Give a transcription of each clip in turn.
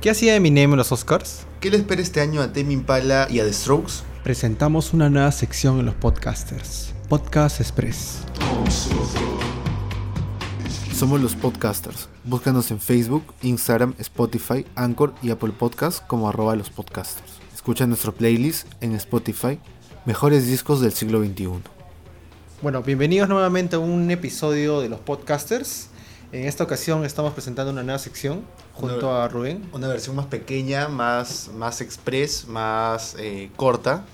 ¿Qué hacía Eminem en los Oscars? ¿Qué le espera este año a Tame Impala y a The Strokes? Presentamos una nueva sección en los podcasters, Podcast Express. Somos los podcasters. Búscanos en Facebook, Instagram, Spotify, Anchor y Apple Podcasts como arroba los podcasters. Escucha nuestro playlist en Spotify, Mejores Discos del Siglo XXI. Bueno, bienvenidos nuevamente a un episodio de los podcasters. En esta ocasión estamos presentando una nueva sección junto Una- a Rubén. Una versión más pequeña, más, más express, más eh, corta,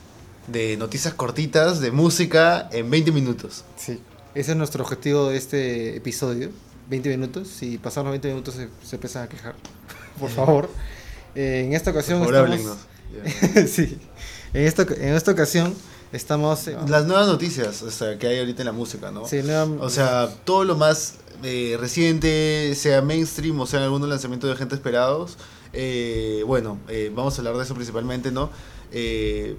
de noticias cortitas, de música en 20 minutos. Sí. Ese es nuestro objetivo de este episodio. 20 minutos. Si pasan los 20 minutos se, se empiezan a quejar. Por favor. Eh, en esta ocasión Por favor, estamos... háblennos. sí. En esta, en esta ocasión estamos... eh, Las nuevas noticias o sea, que hay ahorita en la música, ¿no? sí, nueva- O sea, todo lo más eh, reciente, sea mainstream o sea algunos lanzamientos de gente esperados. eh, bueno, eh, vamos a hablar de eso principalmente, ¿no? Eh,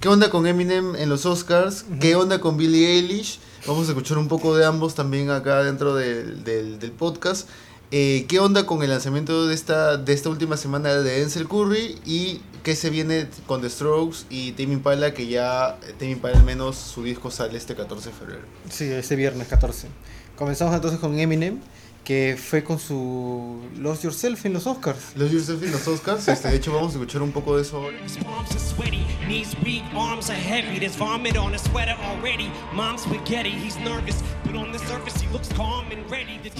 ¿Qué onda con Eminem en los Oscars? ¿Qué onda con Billie Eilish? Vamos a escuchar un poco de ambos también acá dentro del, del- del podcast. Eh, ¿Qué onda con el lanzamiento de esta, de esta última semana de Denzel Curry? ¿Y qué se viene con The Strokes y Tame Impala? Que ya Tame Impala al menos su disco sale este 14 de febrero. Sí, este viernes 14. Comenzamos entonces con Eminem, que fue con su Lost Yourself en los Oscars. Los Yourself en los Oscars, este, de hecho vamos a escuchar un poco de eso ahora.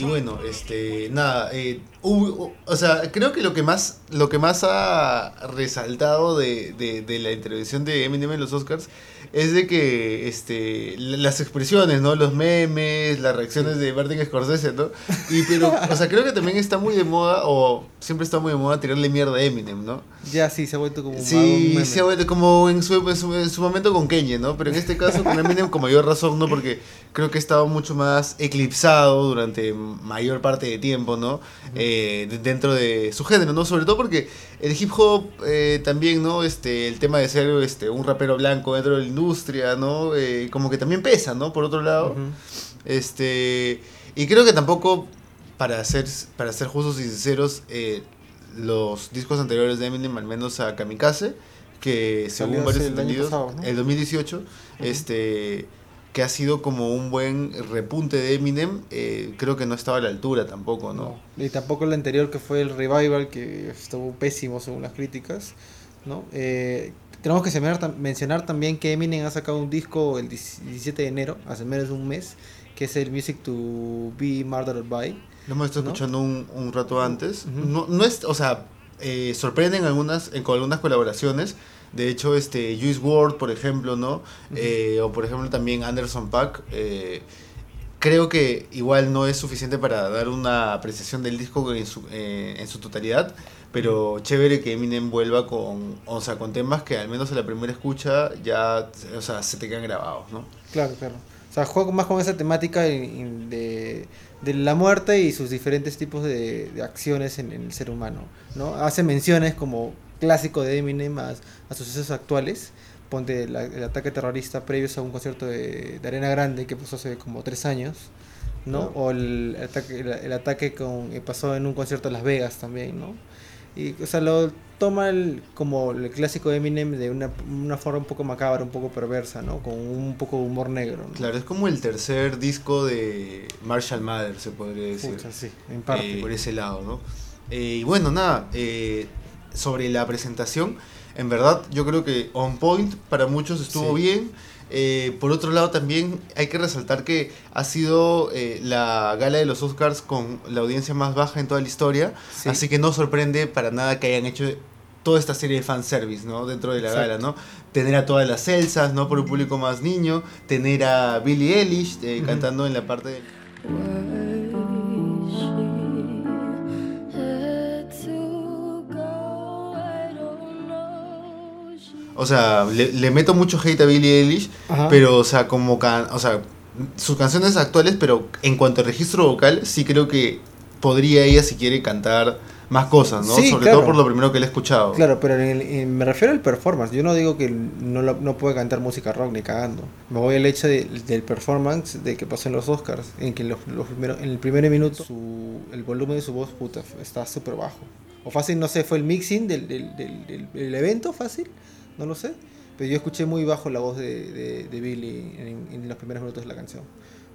Y bueno, este, nada, eh, hubo- o sea, creo que lo que más, lo que más ha resaltado de, de, de la intervención de Eminem en los Oscars es de que, este, las expresiones, ¿no? Los memes, las reacciones de Martin Scorsese, ¿no? Y pero, o sea, creo que también está muy de moda, o siempre está muy de moda tirarle mierda a Eminem, ¿no? Ya sí, se ha vuelto como un Sí, meme. sí, ha vuelto como en su, en su- en su momento con Kanye, ¿no? Pero en este caso con Eminem con mayor razón, ¿no? Porque creo que estaba mucho más eclipsado durante mayor parte de tiempo, ¿no? Eh, de- dentro de su género, ¿no? Sobre todo porque el hip hop eh, también, ¿no? Este, el tema de ser este, un rapero blanco dentro de la industria, ¿no? Eh, como que también pesa, ¿no? Por otro lado. Este, y creo que tampoco, para ser, para ser justos y sinceros, eh, los discos anteriores de Eminem, al menos a Kamikaze, que Salió según varios el entendidos, pasado, ¿no? el 2018, este, que ha sido como un buen repunte de Eminem, eh, creo que no estaba a la altura tampoco, ¿no? No. Y tampoco el anterior que fue el Revival, que estuvo pésimo según las críticas. ¿no? Eh, tenemos que mencionar, tam- mencionar también que Eminem ha sacado un disco el 17 de enero, hace menos de un mes, que es el Music to Be Murdered By. Lo hemos estado ¿No? escuchando un, un rato antes. Ujú. no, no es, o sea, eh, sorprenden algunas, en, con algunas colaboraciones. De hecho, este, Juice WRLD, por ejemplo, ¿no? Eh, o por ejemplo también Anderson Paak. eh, creo que igual no es suficiente para dar una apreciación del disco en su, eh, en su totalidad. Pero chévere que Eminem vuelva con, o sea, con temas que al menos en la primera escucha ya, o sea, se te quedan grabados, ¿no? Claro, claro. O sea, juega más con esa temática de, de la muerte y sus diferentes tipos de, de acciones en, en el ser humano. ¿no? Hace menciones como clásico de Eminem a, a sucesos actuales. Ponte la- el ataque terrorista previos a un concierto de, de Arena Grande que pasó hace como tres años. ¿no? O el ataque, el, el ataque con, que pasó en un concierto en Las Vegas también. ¿no? Y, o sea, lo toma el- como el clásico de Eminem de una, una forma un poco macabra, un poco perversa, ¿no? Con un poco de humor negro, ¿no? Claro, es como el tercer disco de Marshall Mathers, se podría decir. Pucha, sí, en parte. eh, por ese lado, ¿no? Eh, y bueno, nada, eh, sobre la presentación, en verdad yo creo que on point para muchos estuvo Sí. bien. Eh, por otro lado también hay que resaltar que ha sido eh, la gala de los Oscars con la audiencia más baja en toda la historia, Sí. así que no sorprende para nada que hayan hecho toda esta serie de fanservice, ¿no? Dentro de la Exacto. gala, ¿no? Tener a todas las Elsas, ¿no? Por un público más niño, tener a Billie Eilish eh, cantando en la parte de... O sea, le, le meto mucho hate a Billie Eilish, Ajá. pero, o sea, como can, o sea, sus canciones actuales, pero en cuanto a registro vocal, sí creo que podría ella, si quiere, cantar más cosas, ¿no? Sí, Sobre claro. todo por lo primero que le he escuchado. Claro, pero en el- en- me refiero al performance. Yo no digo que no, lo- no puede cantar música rock ni cagando. Me voy al hecho de- del performance de que pasó en los Oscars. En que los, los primeros, en el primer minuto su- el volumen de su voz puta, está súper bajo. O fácil, no sé, fue el mixing del, del, del, del- del evento, fácil, no lo sé. Pero yo escuché muy bajo la voz de, de, de Billy en, en los primeros minutos de la canción,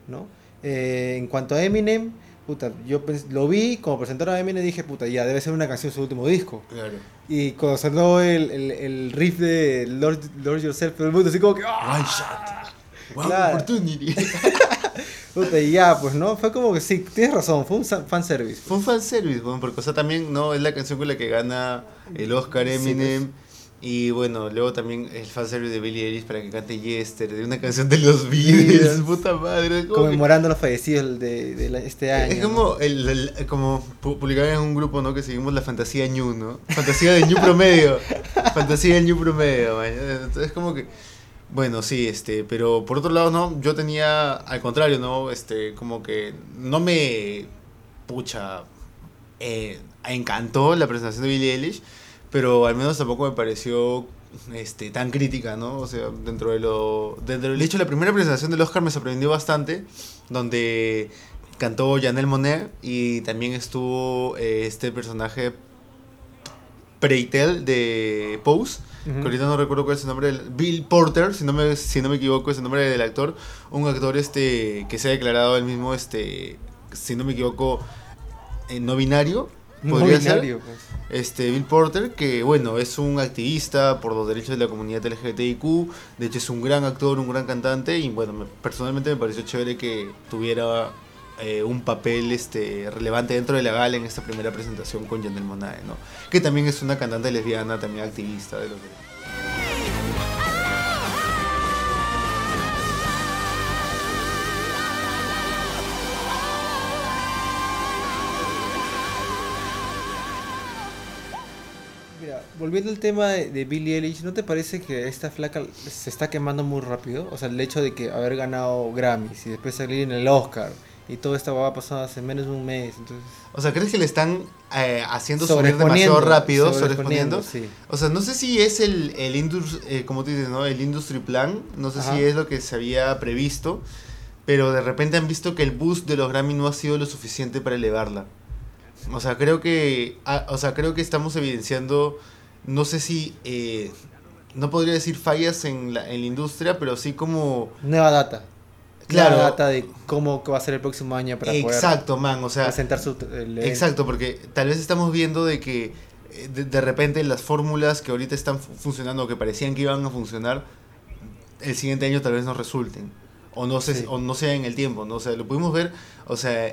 ¿no? Eh, en cuanto a Eminem, puta, yo lo vi, como presentaron a Eminem dije, puta, ya, debe ser una canción su último disco. Claro. Y cuando sonó el, el, el riff de Lord, Lord Yourself, todo el mundo así como que, ¡ah! One shot. One Claro. opportunity. Puta, y ya, pues, ¿no? Fue como que sí, tienes razón, fue un fanservice. Fue un fanservice, bueno, porque o sea, también no es la canción con la que gana el Oscar Sí, Eminem. Y bueno, luego también el fanservice de Billie Eilish para que cante Yester, de una canción de los Beatles, puta madre. como que- Conmemorando los fallecidos de, de la- este año. Es como, el, el- como pu- publicar en un grupo, ¿no? Que seguimos la fantasía ñu, ¿no? Fantasía del ñu promedio. fantasía del ñu promedio, man. Entonces es como que... Bueno, sí, este, pero por otro lado, no, yo tenía, al contrario, ¿no? Este, como que no me, pucha, eh, encantó la presentación de Billie Eilish, pero al menos tampoco me pareció este, tan crítica, ¿no? O sea, dentro de lo... Dentro del hecho, la primera presentación del Oscar me sorprendió bastante, donde cantó Janelle Monet y también estuvo eh, este personaje Preitel de Pose, que ahorita no recuerdo cuál es el nombre, del- Bill Porter, si no me, si no me equivoco es el nombre del actor, un actor este que se ha declarado él mismo, este, si no me equivoco, eh, no binario, No podría ser. binario, pues. Este, Bill Porter, que bueno, es un activista por los derechos de la comunidad LGBTIQ, de hecho es un gran actor, un gran cantante, y bueno, me- personalmente me pareció chévere que tuviera eh, un papel este, relevante dentro de la gala en esta primera presentación con Janelle Monáe, ¿no? Que también es una cantante lesbiana, también activista de los derechos. Volviendo al tema de, de Billie Eilish, ¿no te parece que esta flaca se está quemando muy rápido? O sea, el hecho de que haber ganado Grammys y después salir en el Oscar y todo esta va a pasar hace menos de un mes, entonces... O sea, ¿crees que le están eh, haciendo subir demasiado rápido, sobreponiendo, sí. O sea, no sé si es el, el indus- eh, como tú dices, ¿no? El industry plan, no sé Ajá. si es lo que se había previsto, pero de repente han visto que el boost de los Grammy no ha sido lo suficiente para elevarla. O sea, creo que, ah, o sea, creo que estamos evidenciando, no sé si, eh, no podría decir fallas en la, en la industria, pero sí como... Nueva data. Claro. Nueva data de cómo va a ser el próximo año para Exacto, man, o sea... poder presentar su... el. Exacto, porque tal vez estamos viendo de que eh, de, de repente las fórmulas que ahorita están fu- funcionando que parecían que iban a funcionar, el siguiente año tal vez no resulten. O no, se, Sí. o no sea en el tiempo, ¿no? O sea, lo pudimos ver, o sea,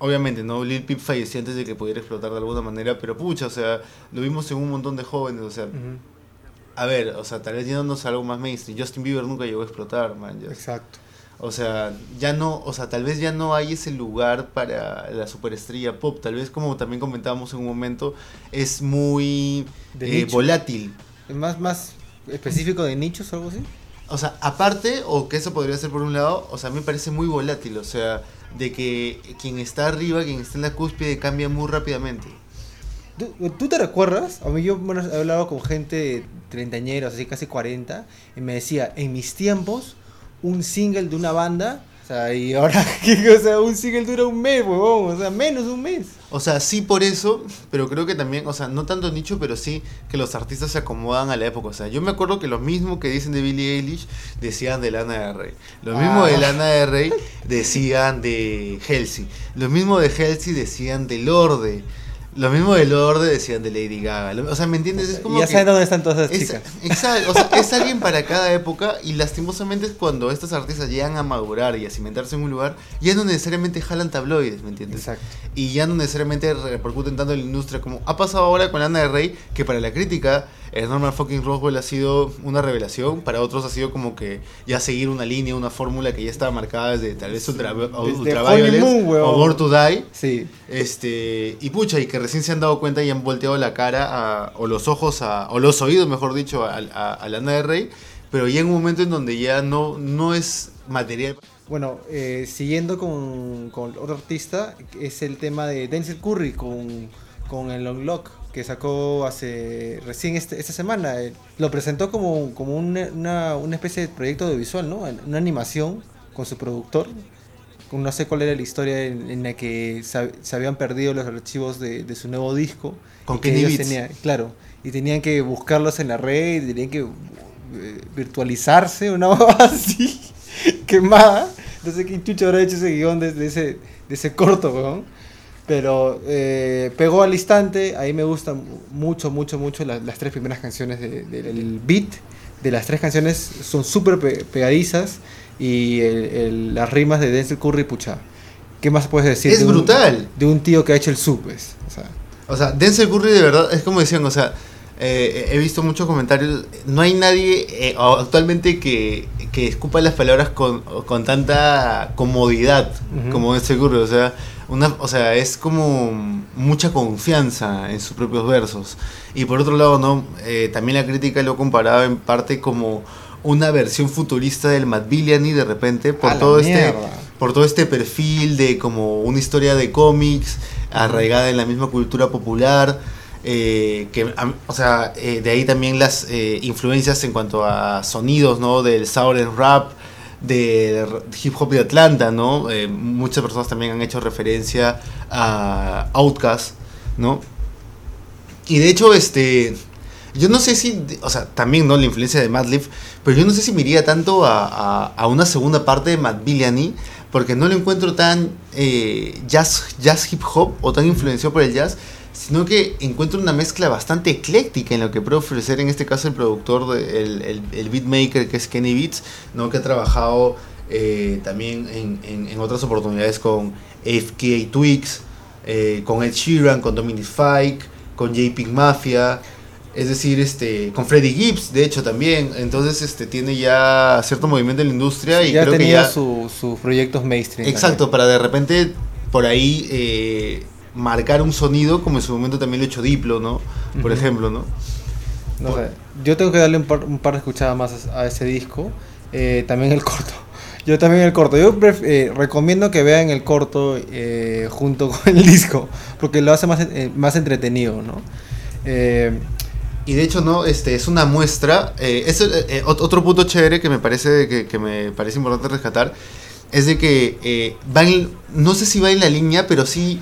obviamente, ¿no? Lil Peep falleció antes de que pudiera explotar de alguna manera, pero pucha, o sea, lo vimos en un montón de jóvenes, o sea, a ver, o sea, tal vez yéndonos a algo más mainstream. Justin Bieber nunca llegó a explotar, man. Exacto. O sea, ya no, o sea, tal vez ya no hay ese lugar para la superestrella pop. Tal vez, como también comentábamos en un momento, es muy eh, volátil. ¿Más, más específico de nichos o algo así? O sea, aparte, o que eso podría ser por un lado, o sea, a mí me parece muy volátil. O sea, de que quien está arriba, quien está en la cúspide, cambia muy rápidamente. ¿Tú, te recuerdas? A mí yo bueno, he hablado con gente treintañeros, así casi 40, y me decía, en mis tiempos, un single de una banda, sea, y ahora, o sea, un single dura un mes, huevón, o sea, menos de un mes. O sea, sí por eso, pero creo que también, o sea, no tanto nicho, pero sí que los artistas se acomodan a la época. O sea, yo me acuerdo que lo mismo que dicen de Billie Eilish decían de Lana del Rey. Lo mismo de Ah. Lana del Rey decían de Halsey. Lo mismo de Halsey decían de Lorde. Lo mismo de Lorde decían de Lady Gaga. O sea, ¿me entiendes? Es como ya que- saben dónde están todas esas es, chicas. exacto, o sea, es alguien para cada época y lastimosamente es cuando estos artistas llegan a madurar y a cimentarse en un lugar, ya no necesariamente jalan tabloides, ¿me entiendes? Exacto. y ya no necesariamente repercuten tanto en la industria como ha pasado ahora con Lana del Rey, que para la crítica Norman fucking Roswell ha sido una revelación, para otros ha sido como que ya seguir una línea, una fórmula que ya estaba marcada desde tal vez Ultra, o Born to Die. Sí. Este, y pucha, y que recién se han dado cuenta y han volteado la cara a- o los ojos a, o los oídos, mejor dicho, a, a, a Lana del Rey, pero ya en un momento en donde ya no, no es material. Bueno, eh, siguiendo con, con otro artista, es el tema de Denzel Curry con, con el Unlock que sacó hace recién este- esta semana. Eh, lo presentó como, como una, una, una especie de proyecto audiovisual, ¿no? Una animación con su productor. no sé cuál era la historia en, en la que se, se habían perdido los archivos de, de su nuevo disco. Con y que Kenny ellos Beats. tenían- claro, y tenían que buscarlos en la red, y tenían que eh, virtualizarse, una así, quemada. Sé quién chucho habrá hecho ese guion de, de ese, de ese corto, weón. Pero eh, pegó al instante, ahí me gustan mucho, mucho, mucho las, las tres primeras canciones de- de- del beat. De las tres canciones son súper pe- pegadizas y el- el- las rimas de Denzel Curry, pucha. ¿Qué más puedes decir? Es de un- brutal. de un tío que ha hecho el sub, pues. O sea, O sea, Denzel Curry de verdad, es como decían, o sea, eh, he visto muchos comentarios, no hay nadie eh, actualmente que, que escupa las palabras con, con tanta comodidad Ujú. como Denzel Curry, o sea, una, o sea, es como mucha confianza en sus propios versos. Y por otro lado, no, Eh, también la crítica lo comparaba en parte como una versión futurista del Matt Villani de repente por todo este por todo este perfil de como una historia de cómics arraigada en la misma cultura popular eh, que o sea eh, de ahí también las eh, influencias en cuanto a sonidos no del southern rap de hip hop de Atlanta no Eh, muchas personas también han hecho referencia a Outkast no y de hecho este yo no sé si, o sea, también, ¿no? La influencia de Madlib, pero yo no sé si me tanto a, a- una segunda parte de Matt Villani, porque no lo encuentro tan eh, jazz, jazz hip hop o tan influenciado por el jazz, sino que encuentro una mezcla bastante ecléctica en lo que puede ofrecer en este caso el productor, de- el, el, el beatmaker que es Kenny Beats, ¿no? Que ha trabajado eh, también en, en- en otras oportunidades con AFK Twigs, eh, con Ed Sheeran, con Dominic Fike, con J-Pig Mafia, es decir, este, con Freddie Gibbs, de hecho también, entonces este tiene ya cierto movimiento en la industria y ya creo que ya su- sus proyectos mainstream. exacto para de repente por ahí eh, marcar un sonido como en su momento también lo ha hecho Diplo, ¿no? Por ejemplo, ¿no? No sé, yo tengo que darle un par, un par de escuchadas más a, a ese disco. eh, también el corto. Yo también el corto. Yo eh, recomiendo que vean el corto eh, junto con el disco, porque lo hace más, más entretenido, ¿no? Y de hecho, no, este, es una muestra. es otro punto chévere que me parece que, que me parece importante rescatar. Es de que va en- no sé si va en la línea, pero sí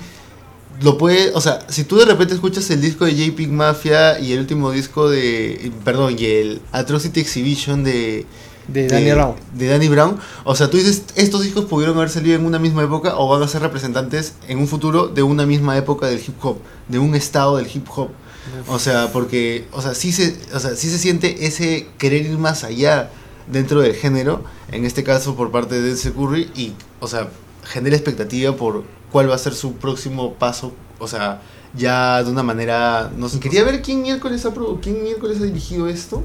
lo puede. O sea, si tú de repente escuchas el disco de J-Pig Mafia y el último disco de. Perdón, y el Atrocity Exhibition de. de Daniel Brown. de Danny Brown. O sea, tú dices, estos discos pudieron haber salido en una misma época o van a ser representantes en un futuro de una misma época del hip hop, de un estado del hip hop. O sea, porque, o sea, sí se, o sea, sí se siente ese querer ir más allá dentro del género, en este caso por parte de Denzel Curry, y, o sea, genera expectativa por cuál va a ser su próximo paso, o sea, ya de una manera, no sé, quería ver quién miércoles ha, quién miércoles ha dirigido esto,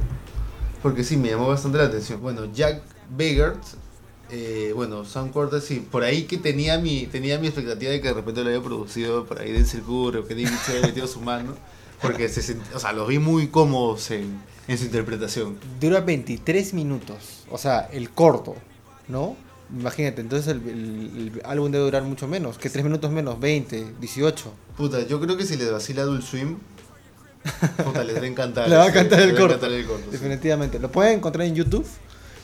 porque sí, me llamó bastante la atención. Bueno, Jack Begert, eh, bueno, Sam Quarter, sí, por ahí que tenía mi, tenía mi expectativa de que de repente lo había producido por ahí Denzel Curry que David se había metido su mano, porque se sent- o sea, los vi muy cómodos en, en su interpretación. Dura 23 minutos. O sea, el corto, ¿no? Imagínate, entonces el, el- el álbum debe durar mucho menos, que 3 minutos menos, 20, 18. Puta, yo creo que si les vacila Adult Swim, puta, les va a encantar. Le va a encantar el les va a corto. sí. Definitivamente. Lo pueden encontrar en YouTube.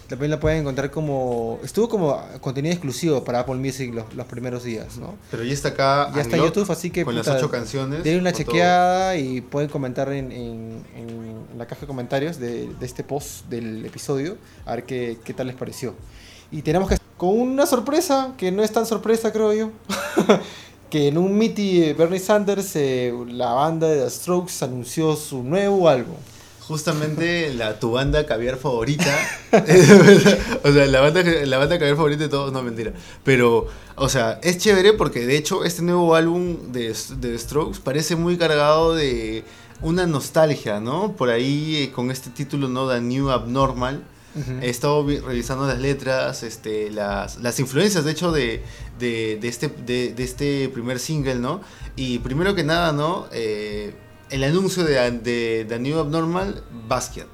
También lo pueden encontrar como. Estuvo como contenido exclusivo para Apple Music los, los primeros días, ¿no? Pero ya está acá. Ya está en YouTube, así que. Con puta, las ocho canciones. Denle una todo. chequeada y pueden comentar en, en- en la caja de comentarios de, de este post del episodio. A ver qué, qué tal les pareció. Y tenemos que. Con una sorpresa, que no es tan sorpresa, creo yo. que en un Meety de Bernie Sanders, eh, la banda de The Strokes anunció su nuevo álbum. Justamente la, tu banda caviar favorita. o sea, la banda, la banda caviar favorita de todos, no mentira. Pero, o sea, es chévere porque de hecho este nuevo álbum de, de Strokes parece muy cargado de una nostalgia, ¿no? Por ahí eh, con este título, ¿no? The New Abnormal. He estado vi- revisando las letras, este, las, las influencias, de hecho, de, de, de este, de, de este primer single, ¿no? Y primero que nada, ¿no? Eh, el anuncio de, de The New Abnormal, Basket,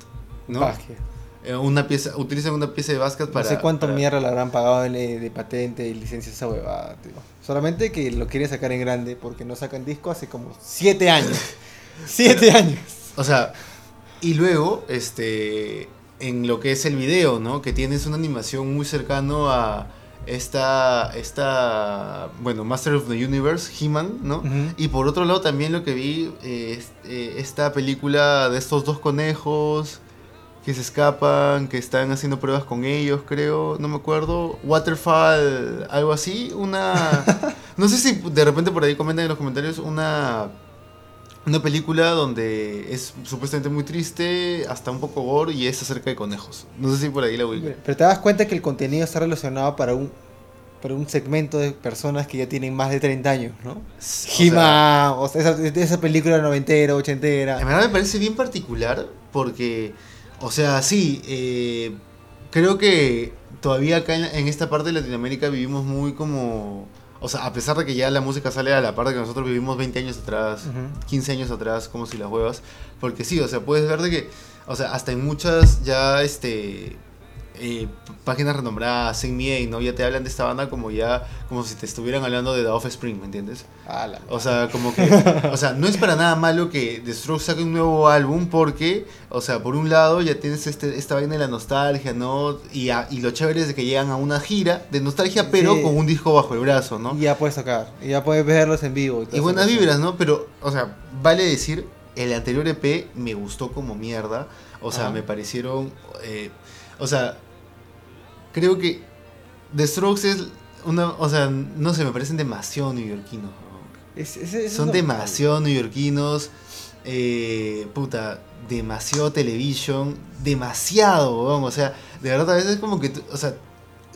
¿no? Basket. Eh, una pieza, utilizan una pieza de basket para... no sé cuánto para- mierda le habrán pagado de, de patente y licencia esa huevada, tío. Solamente que lo quieren sacar en grande porque no sacan disco hace como 7 años. 7 años. O sea, y luego, este, en lo que es el video, ¿no? Que tienes una animación muy cercano a Esta, esta, bueno, Master of the Universe, He-Man, ¿no? Y por otro lado también lo que vi, eh, eh, esta película de estos dos conejos que se escapan, que están haciendo pruebas con ellos, creo, no me acuerdo. Waterfall, algo así, una... no sé si de repente por ahí comentan en los comentarios una... Una película donde es supuestamente muy triste, hasta un poco gore y es acerca de conejos. No sé si por ahí la ubican. Pero te das cuenta que el contenido está relacionado para un para un segmento de personas que ya tienen más de 30 años, ¿no? Sea, He-Man, o sea, esa, esa película noventera, ochentera. En verdad me parece bien particular porque, o sea, sí, eh, creo que todavía acá en, en esta parte de Latinoamérica vivimos muy como... O sea, a pesar de que ya la música sale a la par de que nosotros vivimos 20 años atrás, Ujú. 15 años atrás, como si las huevas. Porque sí, o sea, puedes ver de que, o sea, hasta en muchas ya, este, eh, páginas renombradas, Sing Me ¿no? Ya te hablan de esta banda como ya, como si te estuvieran hablando de The Offspring, ¿me entiendes? Ala. O sea, como que, o sea, no es para nada malo que The Strokes saque un nuevo álbum porque, o sea, por un lado ya tienes este, esta vaina de la nostalgia, ¿no? Y, a- y lo chévere es de que llegan a una gira de nostalgia, pero Sí. con un disco bajo el brazo, ¿no? Y ya puedes tocar, y ya puedes verlos en vivo. Y toda buenas vibras, ¿no? Pero, o sea, vale decir, el anterior EP me gustó como mierda. O sea, me parecieron. eh, o sea, creo que The Strokes es una. O sea, no sé, me parecen demasiado neoyorquinos. ¿no? Es- es- es Son demasiado neoyorquinos. Eh, puta, demasiado television. Demasiado, weón, O sea, de verdad, a veces es como que. o sea,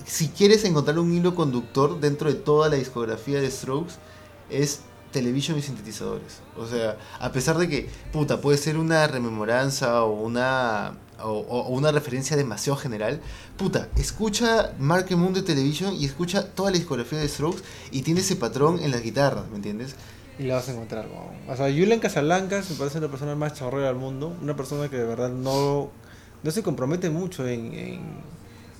si quieres encontrar un hilo conductor dentro de toda la discografía de Strokes, es television y sintetizadores. O sea, a pesar de que, puta, puede ser una rememoranza o una. O, una referencia demasiado general, puta, escucha Mark Moon de Television y escucha toda la discografía de Strokes y tiene ese patrón en las guitarras, ¿me entiendes? Y la vas a encontrar. weón. O sea, Julian Casablancas me parece la persona más chorrera del mundo. Una persona que de verdad no, no se compromete mucho en, en,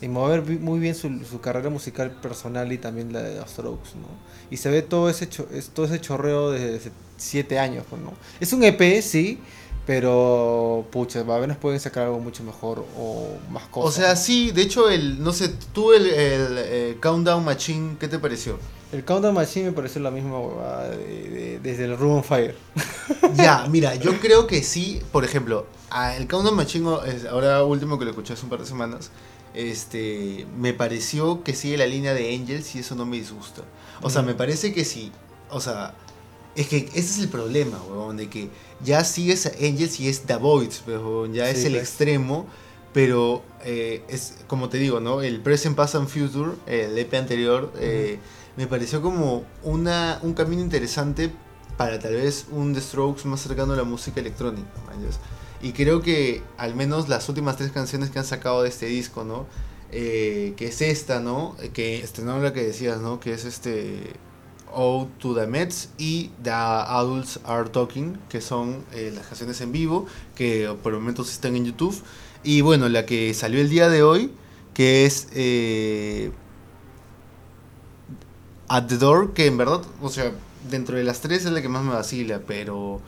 en mover muy bien su, su carrera musical personal y también la de los Strokes, ¿no? Y se ve todo ese, cho- es, todo ese chorreo desde siete años, pues, ¿no? Es un EP, sí, pero pucha, a veces pueden sacar algo mucho mejor o más cosas. O sea, sí, de hecho, el, no sé, tú el, el, eh, Countdown Machine, ¿qué te pareció? El Countdown Machine me pareció la misma huevada de- de- desde el Room Fire. ya, mira, yo creo que sí, por ejemplo, el Countdown Machine, ahora último que lo escuché hace un par de semanas, este, me pareció que sigue la línea de Angels y eso no me disgusta. O sea, Mm. me parece que sí, o sea, es que ese es el problema, huevón, de que ya sigues a Angels y es The Voids, huevón, ya es el pues. extremo, pero eh, es como te digo, ¿no? El Present, Past and Future, el EP anterior, eh, me pareció como una, un camino interesante para tal vez un The Strokes más cercano a la música electrónica. Y creo que al menos las últimas tres canciones que han sacado de este disco, ¿no? Eh, que es esta, ¿no? Que estrenaron la que decías, ¿no? Que es este Ode to the Mets y The Adults Are Talking, que son eh, las canciones en vivo, que por momentos están en YouTube. Y bueno, la que salió el día de hoy, que es eh, At the Door, que en verdad, o sea, dentro de las tres es la que más me vacila, pero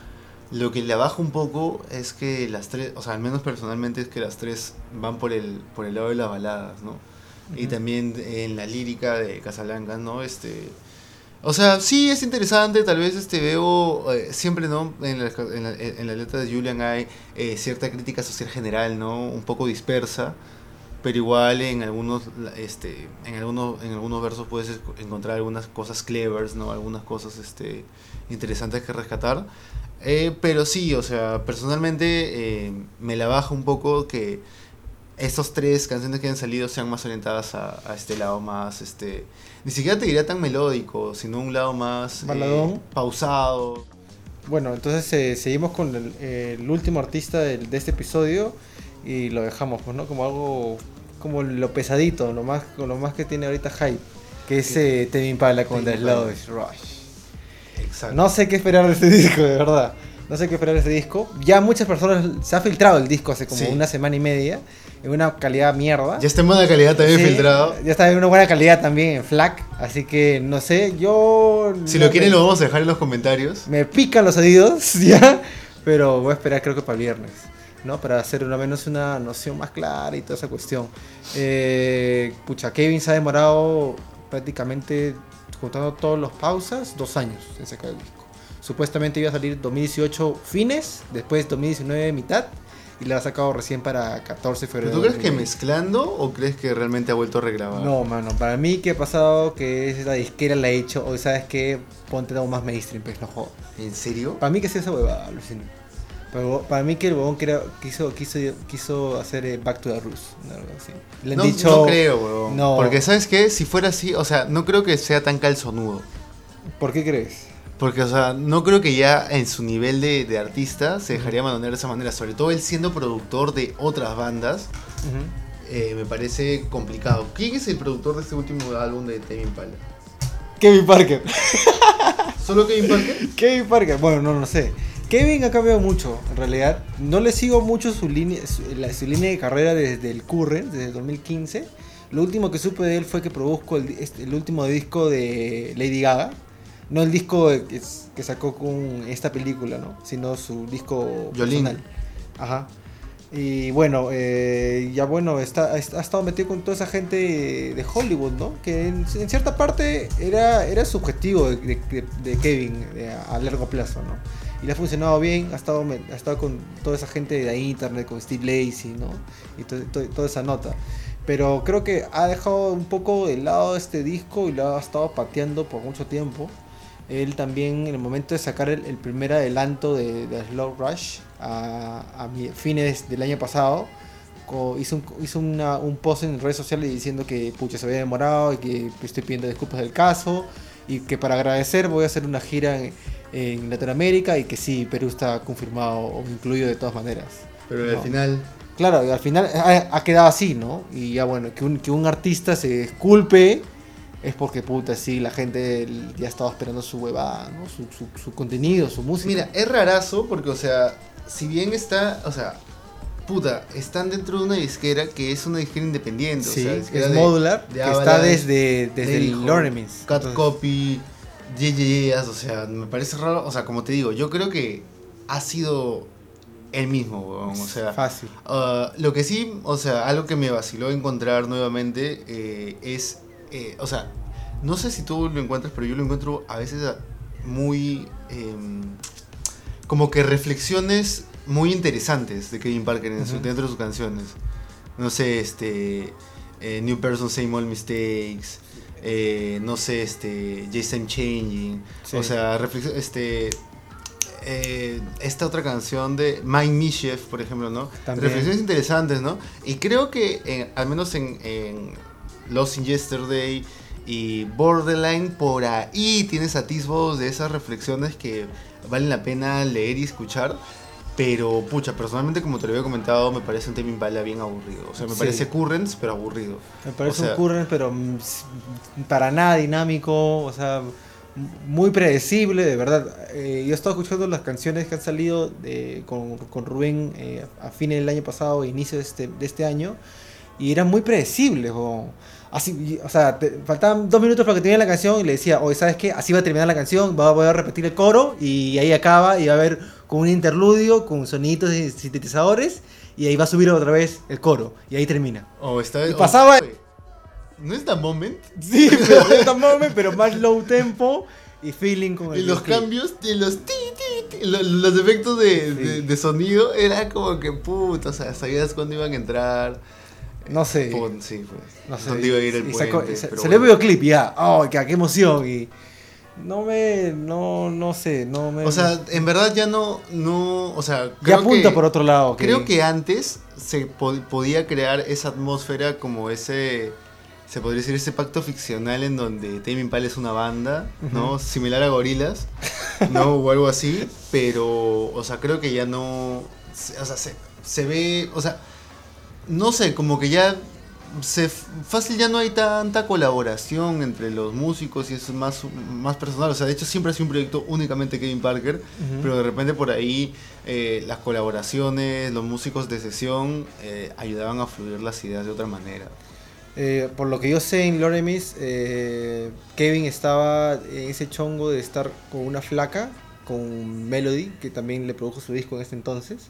lo que le abajo un poco es que las tres, o sea, al menos personalmente es que las tres van por el, por el lado de las baladas, ¿no? Y Ujú. también en la lírica de Casablanca, ¿no? Este, o sea, sí es interesante, tal vez este veo eh, siempre, ¿no? En la, en, la, en la letra de Julian hay eh, cierta crítica social general, ¿no? Un poco dispersa, pero igual en algunos, este, en algunos, en algunos versos puedes encontrar algunas cosas clevers, ¿no? Algunas cosas, este, interesantes que rescatar. Eh, pero sí, o sea, personalmente eh, me la baja un poco que estos tres canciones que han salido sean más orientadas a, a este lado más, este, ni siquiera te diría tan melódico, sino un lado más eh, pausado. Bueno, entonces eh, seguimos con el, el último artista del- de este episodio y lo dejamos, pues, ¿no? Como algo, como lo pesadito, lo más, lo más que tiene ahorita hype, que es Tame Impala con The Rush. Exacto. No sé qué esperar de este disco, de verdad. No sé qué esperar de este disco. Ya muchas personas se ha filtrado el disco hace como Sí. una semana y media en una calidad mierda. Ya está en buena calidad también Sí, filtrado. Ya está en una buena calidad también en FLAC, así que no sé, yo Si no lo quieren me- lo vamos a dejar en los comentarios. me pican los oídos ya, pero voy a esperar creo que para el viernes. ¿no? Para hacer al menos una noción más clara y toda esa cuestión. Eh, pucha, Kevin se ha demorado prácticamente, contando todos los pausas, dos años en sacar el disco. Supuestamente iba a salir 2018 fines, después 2019 mitad, y la ha sacado recién para 14 de ¿Pero febrero. tú crees que 2020. mezclando o crees que realmente ha vuelto a regrabar? No, mano, para mí que ha pasado que es la disquera la ha hecho, hoy sabes que ponte algo más mainstream, pues no jodas. ¿En serio? Para mí que sea esa huevada, alucino. Pero para mí que el huevón quiso, quiso, quiso hacer eh, Back to the Roots, ¿no? Le han no, dicho... no creo. No. Porque, ¿sabes qué? Si fuera así, o sea, no creo que sea tan calzonudo. ¿Por qué crees? Porque, o sea, no creo que ya en su nivel de, de artista se dejaría manonear de esa manera. Sobre todo él siendo productor de otras bandas, eh, me parece complicado. ¿Quién es el productor de este último álbum de Tame Impala? Kevin Parker. ¿Solo Kevin Parker? Kevin Parker, bueno, no lo sé. Kevin ha cambiado mucho, en realidad. No le sigo mucho su línea, su, la- su línea de carrera desde el Current, desde el 2015. Lo último que supe de él fue que produjo el, este- el último disco de Lady Gaga. No el disco que, sacó con esta película, ¿no? Sino su disco personal. Ajá. Y bueno, eh, ya bueno, está, ha estado metido con toda esa gente de Hollywood, ¿no? Que en, en cierta parte era, era su objetivo de, de- de Kevin de- a largo plazo, ¿no? Y le ha funcionado bien, ha estado, ha estado con toda esa gente de internet, con Steve Lacey, ¿no? Y to- to- toda esa nota. Pero creo que ha dejado un poco de lado este disco y lo ha estado pateando por mucho tiempo. Él también, en el momento de sacar el, el primer adelanto de, de Slow Rush a, a fines del año pasado, hizo, un, hizo una- un post en redes sociales diciendo que pucha, se había demorado y que estoy pidiendo disculpas del caso y que para agradecer voy a hacer una gira en, en Latinoamérica y que sí, Perú está confirmado o incluido de todas maneras. Pero No. al final... Claro, al final ha, ha quedado así, ¿no? Y ya bueno, que un, que un artista se disculpe es porque puta, sí, la gente ya estaba esperando su huevada, ¿no? Su, su, su contenido, su música. Mira, es rarazo porque, o sea, si bien está, o sea, puta, están dentro de una disquera que es una disquera independiente. sí, o sea, disquera es de- modular, de que está desde, desde el Loremis. Cat Copy, JJ's, o sea, me parece raro, o sea, como te digo, yo creo que ha sido el mismo, weón, o sea, Fácil. ah, lo que sí, o sea, algo que me vaciló encontrar nuevamente eh, es, eh, o sea, no sé si tú lo encuentras, pero yo lo encuentro a veces muy, em, como que reflexiones muy interesantes de Kevin Parker en su- Ujú. dentro de sus canciones. No sé, este, eh, New Person, Same Old Mistakes, eh, no sé, este, Yes I'm Changing, Sí. o sea, este, eh, esta otra canción de Mind Mischief, por ejemplo, ¿no? También. Reflexiones interesantes, ¿no? Y creo que, al menos en, en Lost in Yesterday y Borderline, por ahí tienes atisbos de esas reflexiones que valen la pena leer y escuchar. Pero, pucha, personalmente, como te lo había comentado, me parece un Impala bien aburrido. O sea, me Sí. parece Currents, pero aburrido. Me parece o sea- un current, pero mm, para nada dinámico, o sea, muy predecible, de verdad. Eh, yo he estado escuchando las canciones que han salido de- con, con Rubén eh, a fines del año pasado inicio de este, de este año, y eran muy predecibles. o- Así, o sea, te- faltaban dos minutos para que termine la canción y le decía, oye, ¿sabes qué? Así va a terminar la canción, va, a repetir el coro y ahí acaba y va a haber con un interludio, con sonidos y sintetizadores y ahí va a subir otra vez el coro y ahí termina. O está, Y pasaba- ¿No es The Moment? Sí, pero, de esta moment, pero más low tempo y feeling con el Y los cambios, y los ti, ti, ti, lo- los, efectos de, Sí. de- de sonido, era como que puta, o sea, sabías cuándo iban a entrar. No sé. Pon- sí, pues. No sé. Dónde iba a ir el y puente. sacó- se, pero le bueno. vio clip y ya. ¡Oh, qué, qué emoción! Y no me. No, no sé. No me. O sea, en verdad ya no, no, o sea, ya creo apunta que, por otro lado. Creo que antes se po- podía crear esa atmósfera como ese, se podría decir ese pacto ficcional en donde Tame Impala es una banda, ¿no? Similar a Gorilas, ¿no? O algo así, pero, o sea, creo que ya no, o sea, se, se ve, o sea, no sé, como que ya se fácil ya no hay tanta colaboración entre los músicos y es más, más personal. O sea, de hecho siempre ha sido un proyecto únicamente Kevin Parker, pero de repente por ahí eh, las colaboraciones, los músicos de sesión eh, ayudaban a fluir las ideas de otra manera. Eh, por lo que yo sé en Loremis, Kevin estaba en ese chongo de estar con una flaca, con Melody, que también le produjo su disco en ese entonces.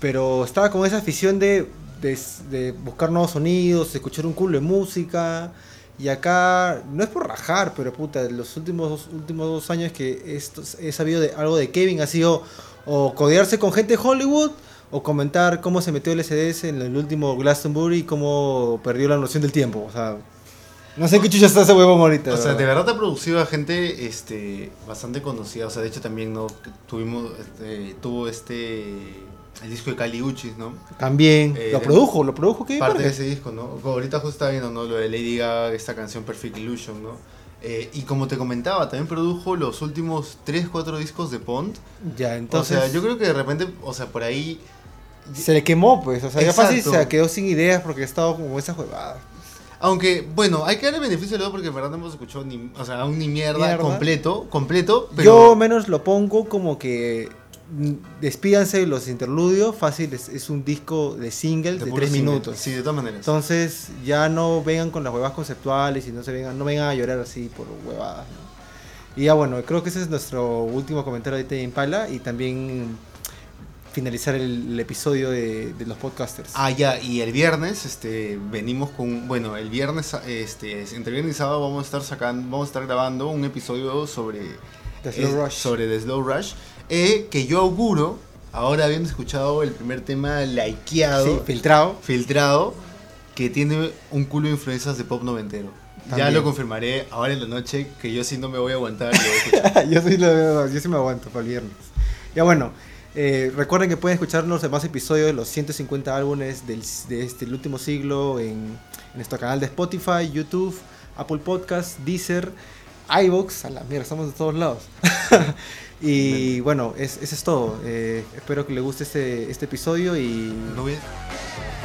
pero estaba con esa afición de, de, de buscar nuevos sonidos, escuchar un culo de música. Y acá, no es por rajar, pero puta, los últimos, dos- últimos dos años que esto, he sabido de algo de Kevin ha sido o codearse con gente de Hollywood o comentar cómo se metió el SDS en el último Glastonbury y cómo perdió la noción del tiempo. O sea, no sé qué chucha está ese huevón ahorita. O sea, de ¿verdad? verdad ha producido a gente este, bastante conocida. O sea, de hecho también no tuvimos, este, tuvo este el disco de Cali Uchis, ¿no? También Eh, lo produjo, lo produjo Kevin Parte de ese disco, ¿no? Como Ahorita justo estaba viendo, ¿no? Lo de Lady Gaga, esta canción Perfect Illusion, ¿no? Eh, y como te comentaba, también produjo los últimos 3, 4 discos de Pond. Ya, entonces. o sea, yo creo que de repente, o sea, por ahí... Se le quemó, pues. O sea, ya fácil se quedó sin ideas porque ha estado como esa huevada. Aunque, bueno, hay que darle beneficio de luego porque en verdad no hemos escuchado ni, o sea, aún ni mierda, Mierda. completo, completo, pero... Yo menos lo pongo como que despídanse de los interludios, fácil, es, es un disco de single de, puro tres single. minutos. Sí, de todas maneras. Entonces ya no vengan con las huevas conceptuales y no se vengan, no vengan a llorar así por huevadas. ¿no? Y ya bueno, creo que ese es nuestro último comentario en Impala y también finalizar el, el episodio de, de los podcasters. Ah, ya, y el viernes, este, venimos con, bueno, el viernes, este, entre viernes y sábado vamos a estar sacando, vamos a estar grabando un episodio sobre, The Slow eh, Rush. sobre The Slow Rush, eh, que yo auguro, ahora habiendo escuchado el primer tema likeado, Sí, filtrado. filtrado, que tiene un culo de influencias de pop noventero. Ya También. lo confirmaré ahora en la noche, que yo sí no me voy a aguantar. yo, sí lo- yo sí me aguanto para el viernes. Ya bueno, eh, recuerden que pueden escuchar los demás episodios de los 150 álbumes del, de este el último siglo en, en nuestro canal de Spotify, YouTube, Apple Podcast, Deezer, iVoox. A la mierda, estamos de todos lados. y bueno, es- eso es todo. Eh, espero que les guste este, este episodio y No voy a-